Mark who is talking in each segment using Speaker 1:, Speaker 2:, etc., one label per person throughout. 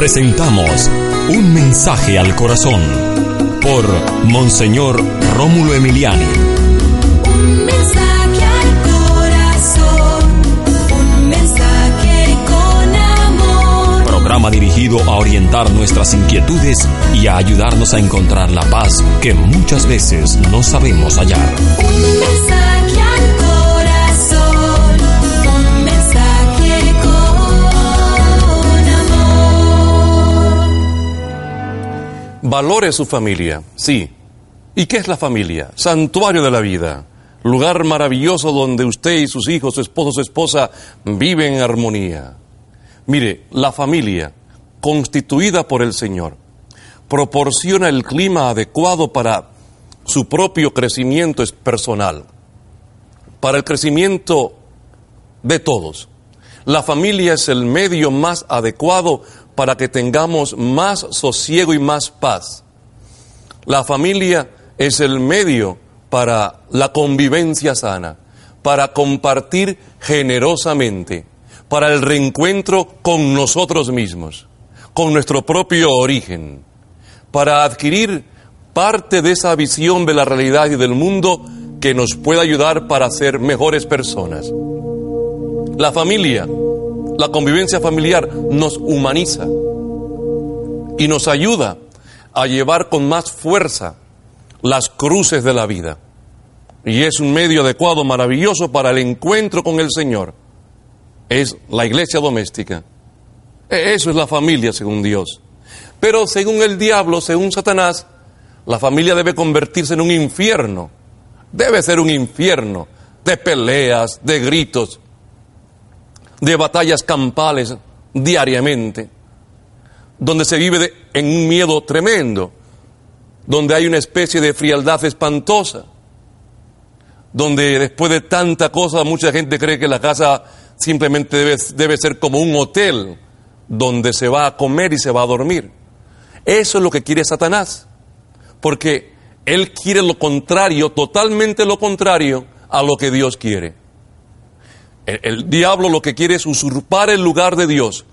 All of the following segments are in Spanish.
Speaker 1: Presentamos Un mensaje al corazón por Monseñor Rómulo Emiliani.
Speaker 2: Un mensaje al corazón, un mensaje con amor.
Speaker 1: Programa dirigido a orientar nuestras inquietudes y a ayudarnos a encontrar la paz que muchas veces no sabemos hallar.
Speaker 2: Un mensaje al corazón,
Speaker 3: Valore su familia, sí. ¿Y qué es la familia? Santuario de la vida. Lugar maravilloso donde usted y sus hijos, su esposo, su esposa viven en armonía. Mire, la familia, constituida por el Señor, proporciona el clima adecuado para su propio crecimiento personal, para el crecimiento de todos. La familia es el medio más adecuado para que tengamos más sosiego y más paz. La familia es el medio para la convivencia sana, para compartir generosamente, para el reencuentro con nosotros mismos, con nuestro propio origen, para adquirir parte de esa visión de la realidad y del mundo que nos pueda ayudar para ser mejores personas. La familia, la convivencia familiar nos humaniza y nos ayuda a llevar con más fuerza las cruces de la vida. Y es un medio adecuado, maravilloso para el encuentro con el Señor. Es la iglesia doméstica. E- Eso es la familia según Dios. Pero según el diablo, según Satanás, la familia debe convertirse en un infierno. Debe ser un infierno de peleas, de gritos, de batallas campales diariamente, donde se vive de- en un miedo tremendo, donde hay una especie de frialdad espantosa, donde después de tanta cosa mucha gente cree que la casa simplemente debe, debe ser como un hotel donde se va a comer y se va a dormir. Eso es lo que quiere Satanás, porque él quiere lo contrario, totalmente lo contrario a lo que Dios quiere. El, diablo lo que quiere es usurpar el lugar de Dios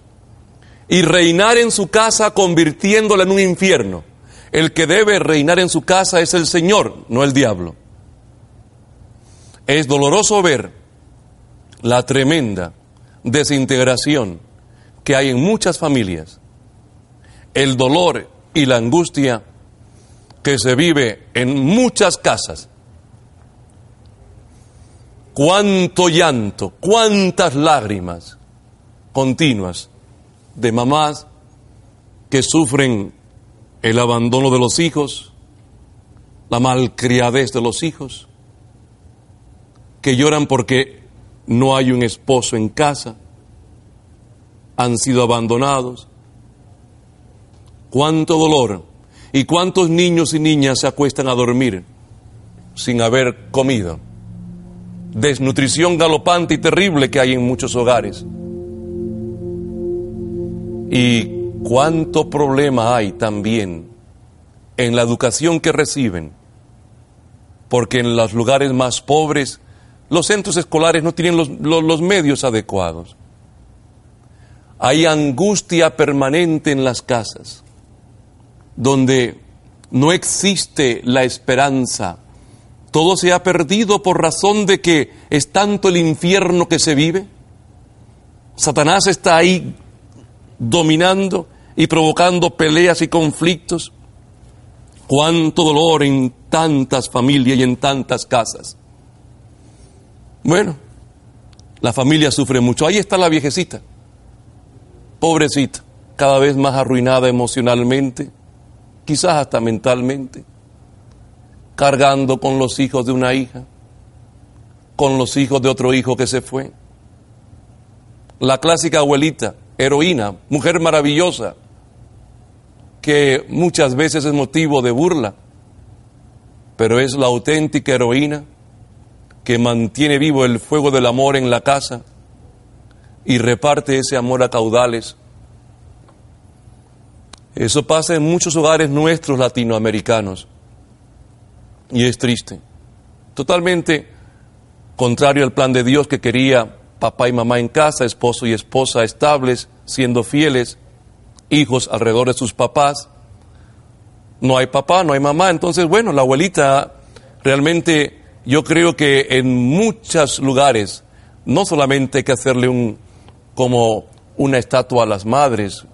Speaker 3: y reinar en su casa convirtiéndola en un infierno. El que debe reinar en su casa es el Señor, no el diablo. Es doloroso ver la tremenda desintegración que hay en muchas familias, el dolor y la angustia que se vive en muchas casas. Cuánto llanto, cuántas lágrimas continuas de mamás que sufren el abandono de los hijos, la malcriadez de los hijos, que lloran porque no hay un esposo en casa, han sido abandonados. Cuánto dolor y cuántos niños y niñas se acuestan a dormir sin haber comido. Desnutrición galopante y terrible que hay en muchos hogares. Y cuánto problema hay también en la educación que reciben, porque en los lugares más pobres los centros escolares no tienen los, los- los medios adecuados. Hay angustia permanente en las casas, donde no existe la esperanza. Todo se ha perdido por razón de que es tanto el infierno que se vive. Satanás está ahí dominando y provocando peleas y conflictos. Cuánto dolor en tantas familias y en tantas casas. Bueno, la familia sufre mucho. Ahí está la viejecita, pobrecita, cada vez más arruinada emocionalmente, quizás hasta mentalmente, cargando con los hijos de una hija, con los hijos de otro hijo que se fue. La clásica abuelita, heroína, mujer maravillosa, que muchas veces es motivo de burla, pero es la auténtica heroína que mantiene vivo el fuego del amor en la casa y reparte ese amor a caudales. Eso pasa en muchos hogares nuestros latinoamericanos y es triste. Totalmente contrario al plan de Dios que quería papá y mamá en casa, esposo y esposa estables, siendo fieles, hijos alrededor de sus papás. No hay papá, no hay mamá, entonces bueno, la abuelita realmente yo creo que en muchos lugares no solamente hay que hacerle un como una estatua a las madres,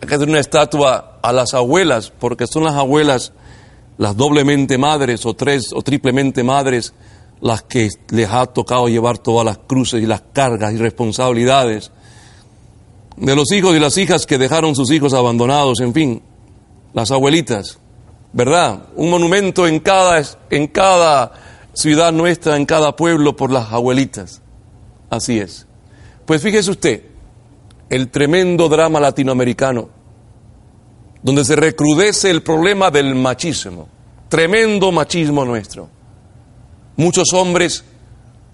Speaker 3: hay que hacer una estatua a las abuelas, porque son las abuelas las doblemente madres o tres o triplemente madres las que les ha tocado llevar todas las cruces y las cargas y responsabilidades de los hijos y las hijas que dejaron sus hijos abandonados, en fin, las abuelitas, ¿verdad? Un monumento en cada, en cada ciudad nuestra, en cada pueblo por las abuelitas. Así es. Pues fíjese usted, el tremendo drama latinoamericano, donde se recrudece el problema del machismo, tremendo machismo nuestro. Muchos hombres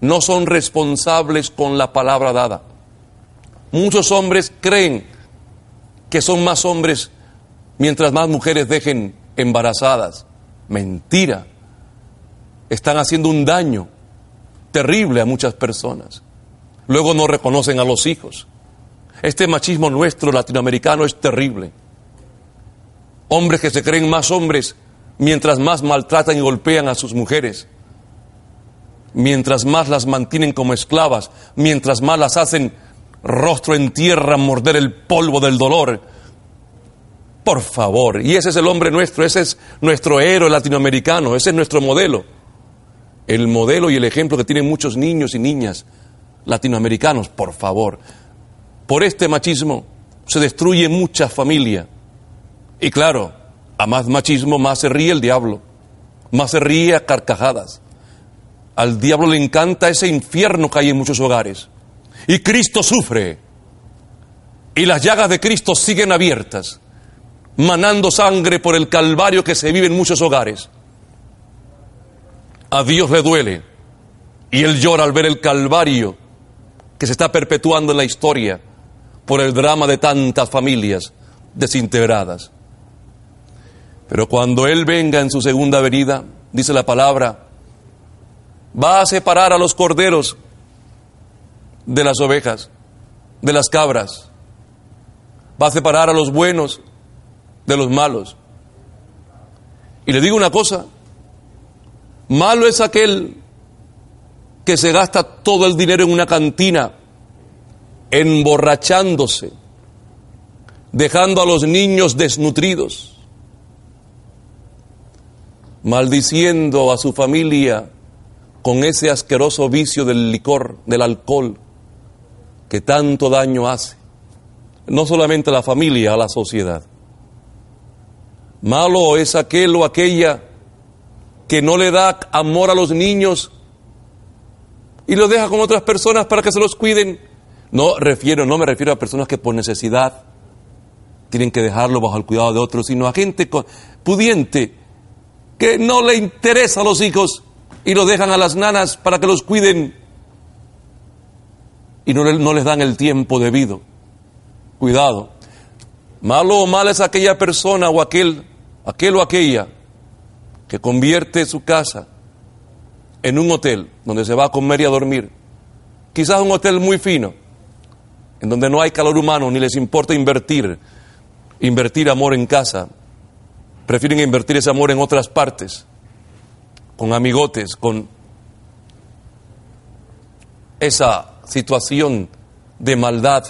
Speaker 3: no son responsables con la palabra dada. Muchos hombres creen que son más hombres mientras más mujeres dejen embarazadas. Mentira. Están haciendo un daño terrible a muchas personas. Luego no reconocen a los hijos. Este machismo nuestro latinoamericano es terrible. Hombres que se creen más hombres mientras más maltratan y golpean a sus mujeres, mientras más las mantienen como esclavas, mientras más las hacen rostro en tierra, morder el polvo del dolor. Por favor, y ese es el hombre nuestro, ese es nuestro héroe latinoamericano, ese es nuestro modelo. El modelo y el ejemplo que tienen muchos niños y niñas latinoamericanos, por favor. Por este machismo se destruye mucha familia. Y claro, a más machismo, más se ríe el diablo, más se ríe a carcajadas. Al diablo le encanta ese infierno que hay en muchos hogares. Y Cristo sufre. Y las llagas de Cristo siguen abiertas, manando sangre por el calvario que se vive en muchos hogares. A Dios le duele. Y Él llora al ver el calvario que se está perpetuando en la historia por el drama de tantas familias desintegradas. Pero cuando Él venga en su segunda venida, dice la palabra, va a separar a los corderos de las ovejas, de las cabras. Va a separar a los buenos de los malos. Y le digo una cosa, malo es aquel que se gasta todo el dinero en una cantina, emborrachándose, dejando a los niños desnutridos maldiciendo a su familia con ese asqueroso vicio del licor, del alcohol, que tanto daño hace, no solamente a la familia, a la sociedad. Malo es aquel o aquella que no le da amor a los niños y los deja con otras personas para que se los cuiden. No refiero, no me refiero a personas que por necesidad tienen que dejarlo bajo el cuidado de otros, sino a gente pudiente que no le interesa a los hijos y los dejan a las nanas para que los cuiden y no, no les dan el tiempo debido. Cuidado. Malo o mal es aquella persona o aquel, aquel o aquella que convierte su casa en un hotel donde se va a comer y a dormir. Quizás un hotel muy fino, en donde no hay calor humano ni les importa invertir, invertir amor en casa, prefieren invertir ese amor en otras partes, con amigotes, con esa situación de maldad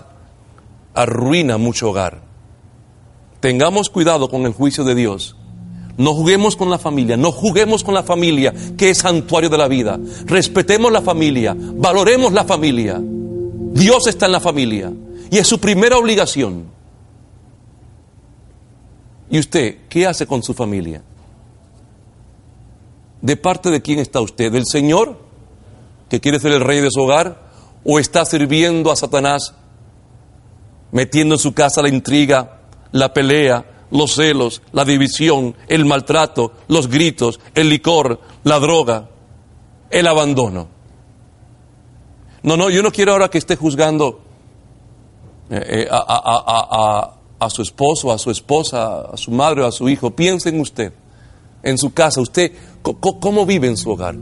Speaker 3: arruina mucho hogar. Tengamos cuidado con el juicio de Dios. No juguemos con la familia, no juguemos con la familia, que es santuario de la vida. Respetemos la familia, valoremos la familia. Dios está en la familia y es su primera obligación. ¿Y usted qué hace con su familia? ¿De parte de quién está usted? ¿Del Señor, que quiere ser el rey de su hogar? ¿O está sirviendo a Satanás, metiendo en su casa la intriga, la pelea, los celos, la división, el maltrato, los gritos, el licor, la droga, el abandono? No, no, yo no quiero ahora que esté juzgando eh, eh, a, a, a a su esposo, a su esposa, a su madre o a su hijo. Piense en usted, en su casa. ¿Usted cómo vive en su hogar?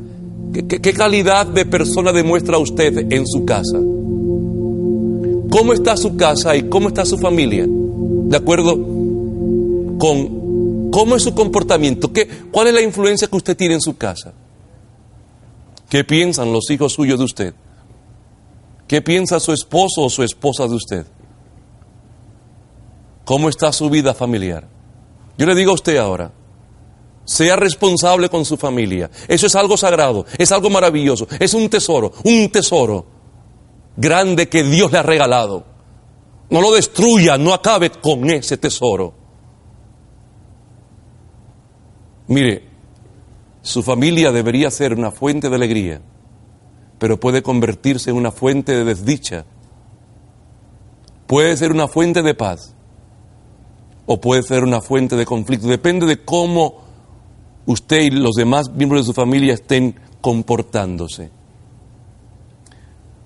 Speaker 3: ¿Qué, qué calidad de persona demuestra usted en su casa? ¿Cómo está su casa y cómo está su familia? de acuerdo con cómo es su comportamiento, qué, cuál es la influencia que usted tiene en su casa. ¿Qué piensan los hijos suyos de usted? ¿Qué piensa su esposo o su esposa de usted? ¿Cómo está su vida familiar? Yo le digo a usted ahora, sea responsable con su familia. Eso es algo sagrado, es algo maravilloso, es un tesoro, un tesoro grande que Dios le ha regalado. No lo destruya, no acabe con ese tesoro. Mire, su familia debería ser una fuente de alegría, pero puede convertirse en una fuente de desdicha. Puede ser una fuente de paz o puede ser una fuente de conflicto. Depende de cómo usted y los demás miembros de su familia estén comportándose.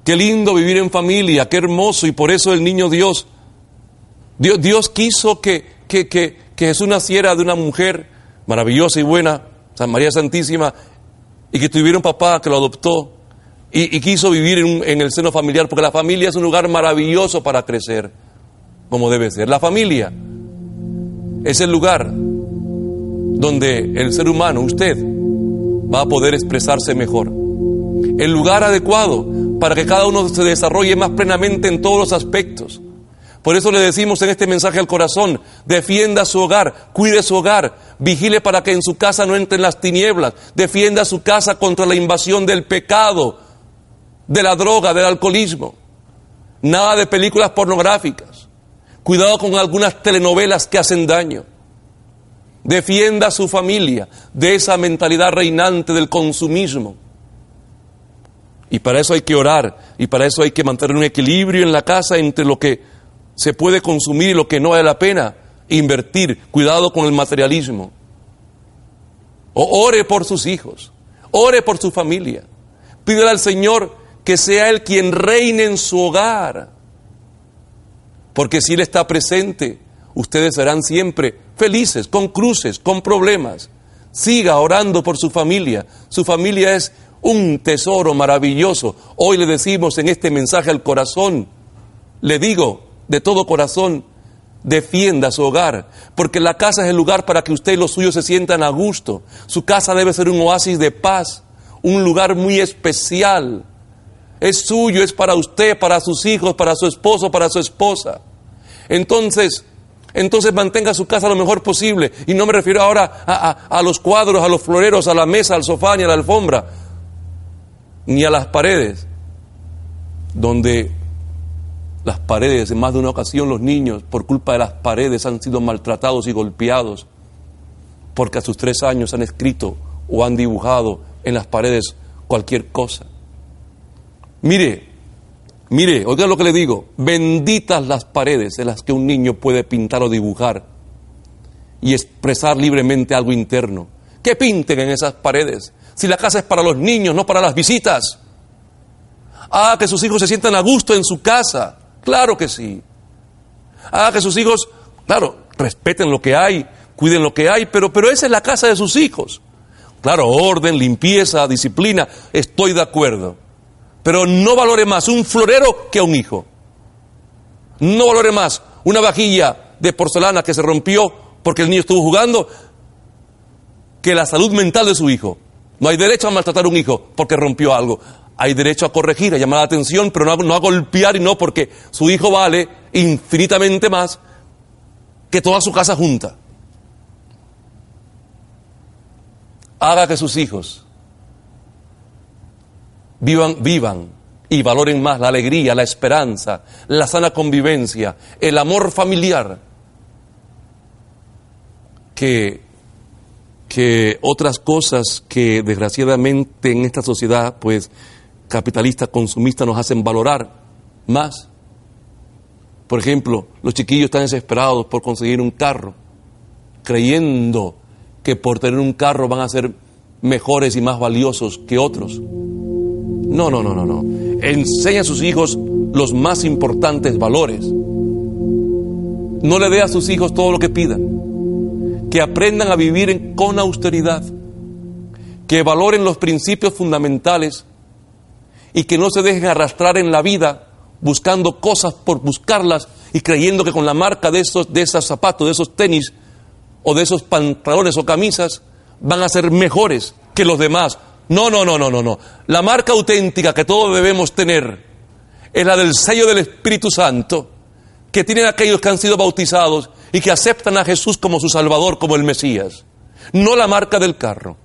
Speaker 3: Qué lindo vivir en familia, qué hermoso, y por eso el niño Dios, Dios, Dios quiso que, que, que, que Jesús naciera de una mujer maravillosa y buena, San María Santísima, y que tuviera un papá que lo adoptó, y, quiso vivir en el seno familiar, porque la familia es un lugar maravilloso para crecer, como debe ser. La familia es el lugar donde el ser humano, usted, va a poder expresarse mejor. El lugar adecuado para que cada uno se desarrolle más plenamente en todos los aspectos. Por eso le decimos en este mensaje al corazón, defienda su hogar, cuide su hogar, vigile para que en su casa no entren las tinieblas, defienda su casa contra la invasión del pecado, de la droga, del alcoholismo. Nada de películas pornográficas. Cuidado con algunas telenovelas que hacen daño. Defienda a su familia de esa mentalidad reinante del consumismo. Y para eso hay que orar y para eso hay que mantener un equilibrio en la casa entre lo que se puede consumir y lo que no vale la pena invertir. Cuidado con el materialismo. O ore por sus hijos, ore por su familia. Pídele al Señor que sea Él quien reine en su hogar. Porque si Él está presente, ustedes serán siempre felices, con cruces, con problemas. Siga orando por su familia. Su familia es un tesoro maravilloso. Hoy le decimos en este mensaje al corazón, le digo de todo corazón, defienda su hogar, porque la casa es el lugar para que usted y los suyos se sientan a gusto. Su casa debe ser un oasis de paz, un lugar muy especial. Es suyo, es para usted, para sus hijos, para su esposo, para su esposa. Entonces, entonces mantenga su casa lo mejor posible. Y no me refiero ahora a, a- a los cuadros, a los floreros, a la mesa, al sofá, ni a la alfombra, ni a las paredes, donde las paredes, en más de una ocasión los niños, por culpa de las paredes, han sido maltratados y golpeados, porque a sus tres años han escrito o han dibujado en las paredes cualquier cosa. Mire, mire, oiga lo que le digo, benditas las paredes en las que un niño puede pintar o dibujar y expresar libremente algo interno. Que pinten en esas paredes, si la casa es para los niños, no para las visitas. Haga que sus hijos se sientan a gusto en su casa, claro que sí. Haga que sus hijos, claro, respeten lo que hay, cuiden lo que hay, pero, pero esa es la casa de sus hijos. Claro, orden, limpieza, disciplina, estoy de acuerdo. Pero no valore más un florero que a un hijo. No valore más una vajilla de porcelana que se rompió porque el niño estuvo jugando que la salud mental de su hijo. No hay derecho a maltratar a un hijo porque rompió algo. Hay derecho a corregir, a llamar la atención, pero no a, no a golpear y no porque su hijo vale infinitamente más que toda su casa junta. Haga que sus hijos vivan, vivan y valoren más la alegría, la esperanza, la sana convivencia, el amor familiar, que, que otras cosas que desgraciadamente en esta sociedad, pues, capitalista, consumista, nos hacen valorar más. Por ejemplo, los chiquillos están desesperados por conseguir un carro, creyendo que por tener un carro van a ser mejores y más valiosos que otros. No, no, no, no, no. Enseña a sus hijos los más importantes valores. No le dé a sus hijos todo lo que pidan. Que aprendan a vivir con austeridad. Que valoren los principios fundamentales y que no se dejen arrastrar en la vida buscando cosas por buscarlas y creyendo que con la marca de esos, de esos zapatos, de esos tenis o de esos pantalones o camisas van a ser mejores que los demás. No, no, no, no, no, no. La marca auténtica que todos debemos tener es la del sello del Espíritu Santo que tienen aquellos que han sido bautizados y que aceptan a Jesús como su Salvador, como el Mesías. No la marca del carro,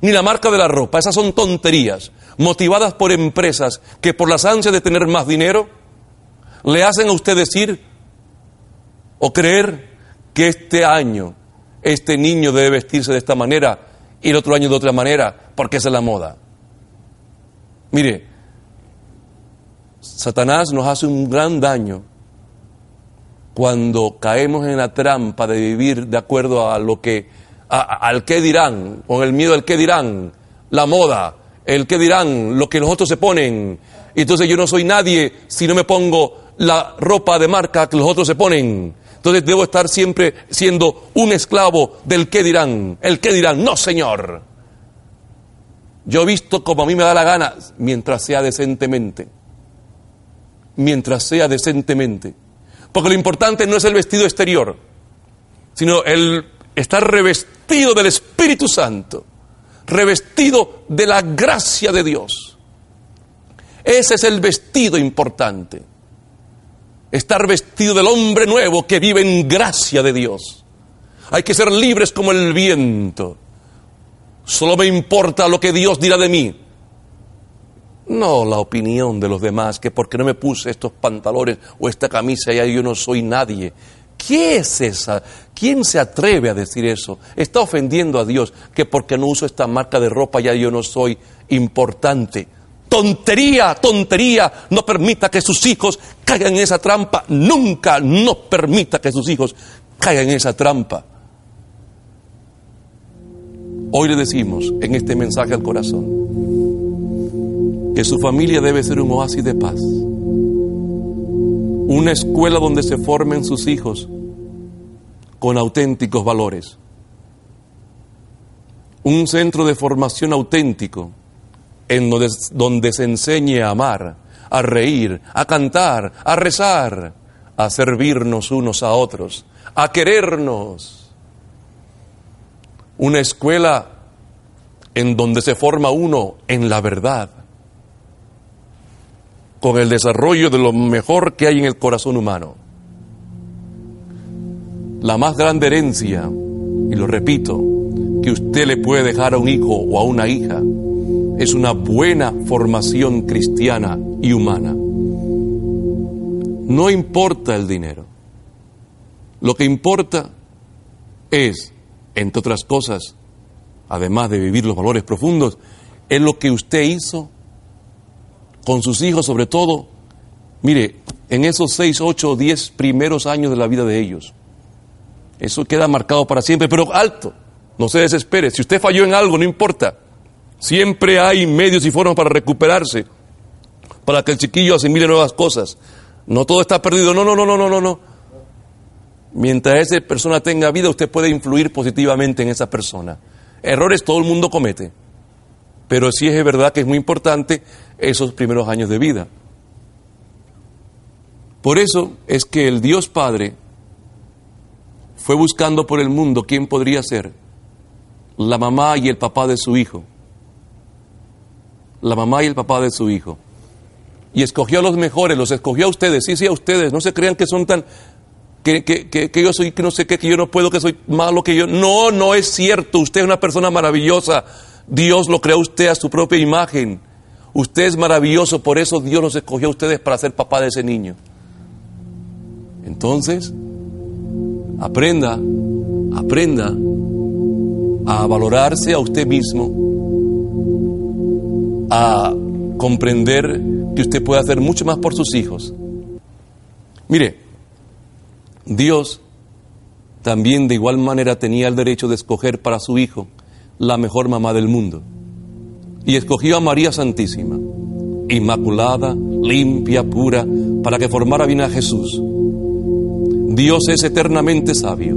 Speaker 3: ni la marca de la ropa. Esas son tonterías motivadas por empresas que por las ansias de tener más dinero le hacen a usted decir o creer que este año este niño debe vestirse de esta manera y el otro año de otra manera porque esa es la moda. Mire, Satanás nos hace un gran daño cuando caemos en la trampa de vivir de acuerdo a lo que, a- a- al que dirán, con el miedo al que dirán, la moda, el que dirán, lo que los otros se ponen. Y entonces yo no soy nadie si no me pongo la ropa de marca que los otros se ponen. Entonces debo estar siempre siendo un esclavo del que dirán, el que dirán, no señor. Yo visto como a mí me da la gana, mientras sea decentemente. Mientras sea decentemente. Porque lo importante no es el vestido exterior, sino el estar revestido del Espíritu Santo, revestido de la gracia de Dios. Ese es el vestido importante. Estar vestido del hombre nuevo que vive en gracia de Dios. Hay que ser libres como el viento. Solo me importa lo que Dios dirá de mí. No la opinión de los demás, que porque no me puse estos pantalones o esta camisa ya yo no soy nadie. ¿Qué es esa? ¿Quién se atreve a decir eso? Está ofendiendo a Dios, que porque no uso esta marca de ropa ya yo no soy importante. Tontería, tontería. No permita que sus hijos caigan en esa trampa. Nunca, no permita que sus hijos caigan en esa trampa. Hoy le decimos en este mensaje al corazón que su familia debe ser un oasis de paz, una escuela donde se formen sus hijos con auténticos valores, un centro de formación auténtico en donde, donde se enseñe a amar, a reír, a cantar, a rezar, a servirnos unos a otros, a querernos. Una escuela en donde se forma uno en la verdad, con el desarrollo de lo mejor que hay en el corazón humano. La más grande herencia, y lo repito, que usted le puede dejar a un hijo o a una hija, es una buena formación cristiana y humana. No importa el dinero. Lo que importa es, entre otras cosas, además de vivir los valores profundos, es lo que usted hizo con sus hijos sobre todo, mire, en esos seis, ocho, diez primeros años de la vida de ellos. Eso queda marcado para siempre, pero alto, no se desespere. Si usted falló en algo, no importa. Siempre hay medios y formas para recuperarse, para que el chiquillo asimile nuevas cosas. No todo está perdido, no, no, no, no, no, no, no. Mientras esa persona tenga vida, usted puede influir positivamente en esa persona. Errores todo el mundo comete, pero sí es verdad que es muy importante esos primeros años de vida. Por eso es que el Dios Padre fue buscando por el mundo quién podría ser la mamá y el papá de su hijo. La mamá y el papá de su hijo. Y escogió a los mejores, los escogió a ustedes, sí, sí, a ustedes. No se crean que son tan, que, que, que, yo soy, que no sé qué, que yo no puedo, que soy malo, que yo... No, no es cierto. Usted es una persona maravillosa. Dios lo creó usted a su propia imagen. Usted es maravilloso, por eso Dios los escogió a ustedes para ser papá de ese niño. Entonces, aprenda, aprenda a valorarse a usted mismo, a comprender que usted puede hacer mucho más por sus hijos. Mire, Dios también de igual manera tenía el derecho de escoger para su hijo la mejor mamá del mundo. Y escogió a María Santísima, inmaculada, limpia, pura, para que formara bien a Jesús. Dios es eternamente sabio,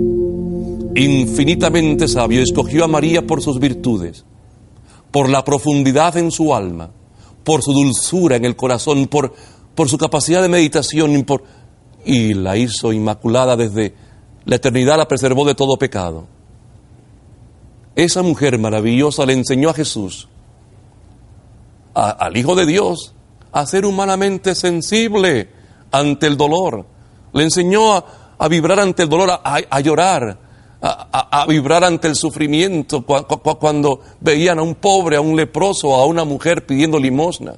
Speaker 3: infinitamente sabio. Escogió a María por sus virtudes, por la profundidad en su alma, por su dulzura en el corazón, por, por su capacidad de meditación, por, y la hizo inmaculada desde la eternidad, la preservó de todo pecado. Esa mujer maravillosa le enseñó a Jesús, al Hijo de Dios, a ser humanamente sensible ante el dolor. Le enseñó a, vibrar ante el dolor, a, llorar, a, vibrar ante el sufrimiento cua- cua- cuando veían a un pobre, a un leproso, a una mujer pidiendo limosna.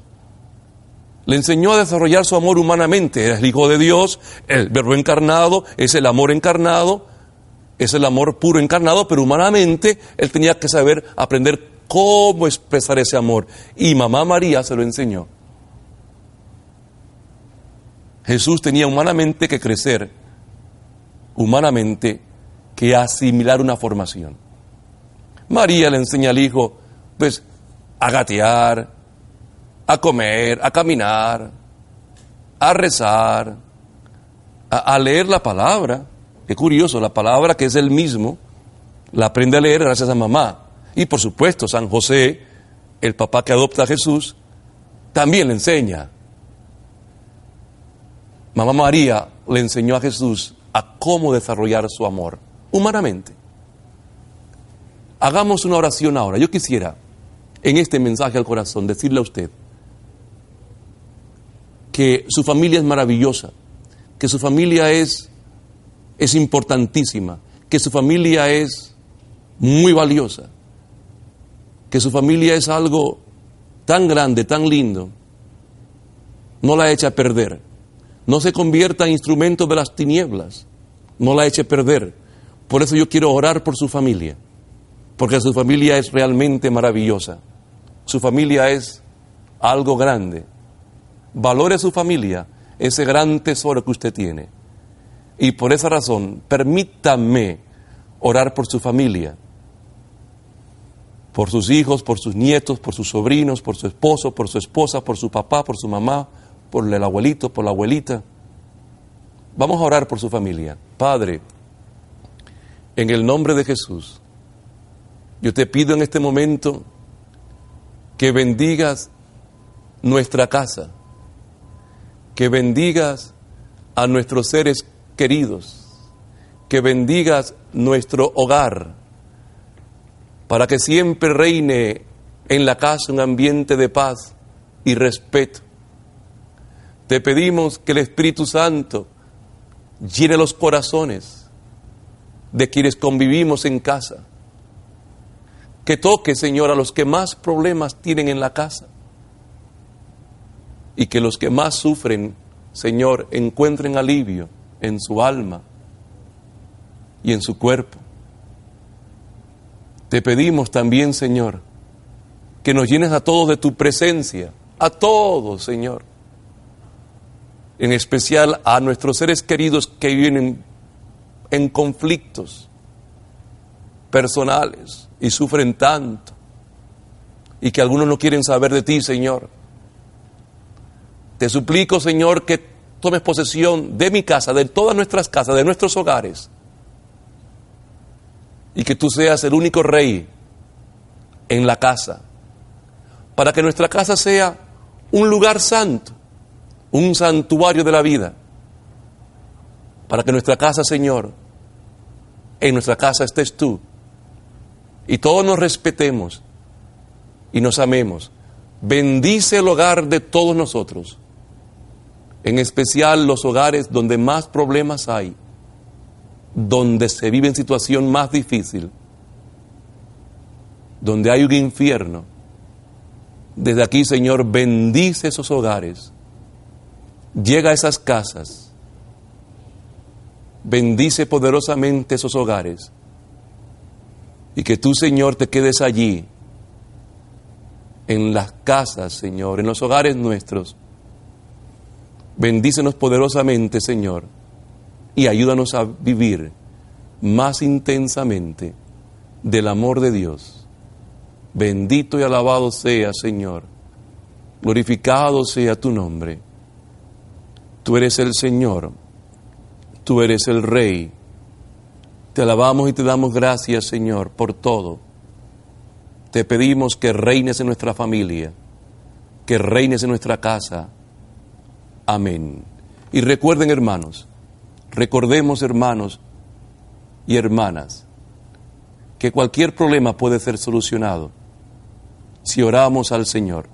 Speaker 3: Le enseñó a desarrollar su amor humanamente. Es el Hijo de Dios, el Verbo encarnado, es el amor encarnado, es el amor puro encarnado, pero humanamente él tenía que saber aprender cómo expresar ese amor. Y mamá María se lo enseñó. Jesús tenía humanamente que crecer, humanamente que asimilar una formación. María le enseña al hijo, pues, a gatear, a comer, a caminar, a rezar, a, leer la palabra. Qué curioso, la palabra que es el mismo, la aprende a leer gracias a mamá. Y por supuesto, San José, el papá que adopta a Jesús, también le enseña. Mamá María le enseñó a Jesús a cómo desarrollar su amor, humanamente. Hagamos una oración ahora. Yo quisiera, en este mensaje al corazón, decirle a usted que su familia es maravillosa, que su familia es, es importantísima, que su familia es muy valiosa, que su familia es algo tan grande, tan lindo, no la eche a perder. No se convierta en instrumento de las tinieblas, no la eche a perder. Por eso yo quiero orar por su familia, porque su familia es realmente maravillosa. Su familia es algo grande. Valore su familia, ese gran tesoro que usted tiene. Y por esa razón, permítame orar por su familia, por sus hijos, por sus nietos, por sus sobrinos, por su esposo, por su esposa, por su papá, por su mamá, por el abuelito, por la abuelita. Vamos a orar por su familia. Padre, en el nombre de Jesús, yo te pido en este momento que bendigas nuestra casa, que bendigas a nuestros seres queridos, que bendigas nuestro hogar, para que siempre reine en la casa un ambiente de paz y respeto. Te pedimos que el Espíritu Santo llene los corazones de quienes convivimos en casa. Que toque, Señor, a los que más problemas tienen en la casa. Y que los que más sufren, Señor, encuentren alivio en su alma y en su cuerpo. Te pedimos también, Señor, que nos llenes a todos de tu presencia, a todos, Señor. En especial a nuestros seres queridos que viven en, en conflictos personales y sufren tanto y que algunos no quieren saber de ti, Señor. Te suplico, Señor, que tomes posesión de mi casa, de todas nuestras casas, de nuestros hogares y que tú seas el único rey en la casa, para que nuestra casa sea un lugar santo, un santuario de la vida, para que nuestra casa, Señor, en nuestra casa estés tú, y todos nos respetemos y nos amemos. Bendice el hogar de todos nosotros, en especial los hogares donde más problemas hay donde se vive en situación más difícil, donde hay un infierno. Desde aquí, Señor, bendice esos hogares. Llega a esas casas. Bendice poderosamente esos hogares. Y que tú, Señor, te quedes allí, en las casas, Señor, en los hogares nuestros. Bendícenos poderosamente, Señor y ayúdanos a vivir más intensamente del amor de Dios. Bendito y alabado sea, Señor. Glorificado sea tu nombre. Tú eres el Señor. Tú eres el Rey. Te alabamos y te damos gracias, Señor, por todo. Te pedimos que reines en nuestra familia, que reines en nuestra casa. Amén. Y recuerden, hermanos, Recordemos, hermanos y hermanas, que cualquier problema puede ser solucionado si oramos al Señor.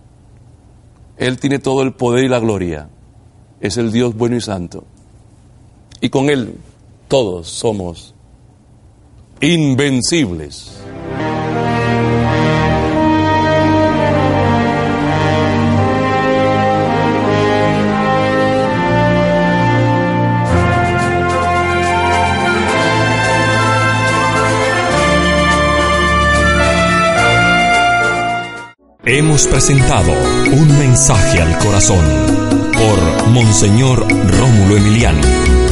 Speaker 3: Él tiene todo el poder y la gloria. Es el Dios bueno y santo. Y con Él todos somos invencibles.
Speaker 1: Hemos presentado un mensaje al corazón por Monseñor Rómulo Emiliano.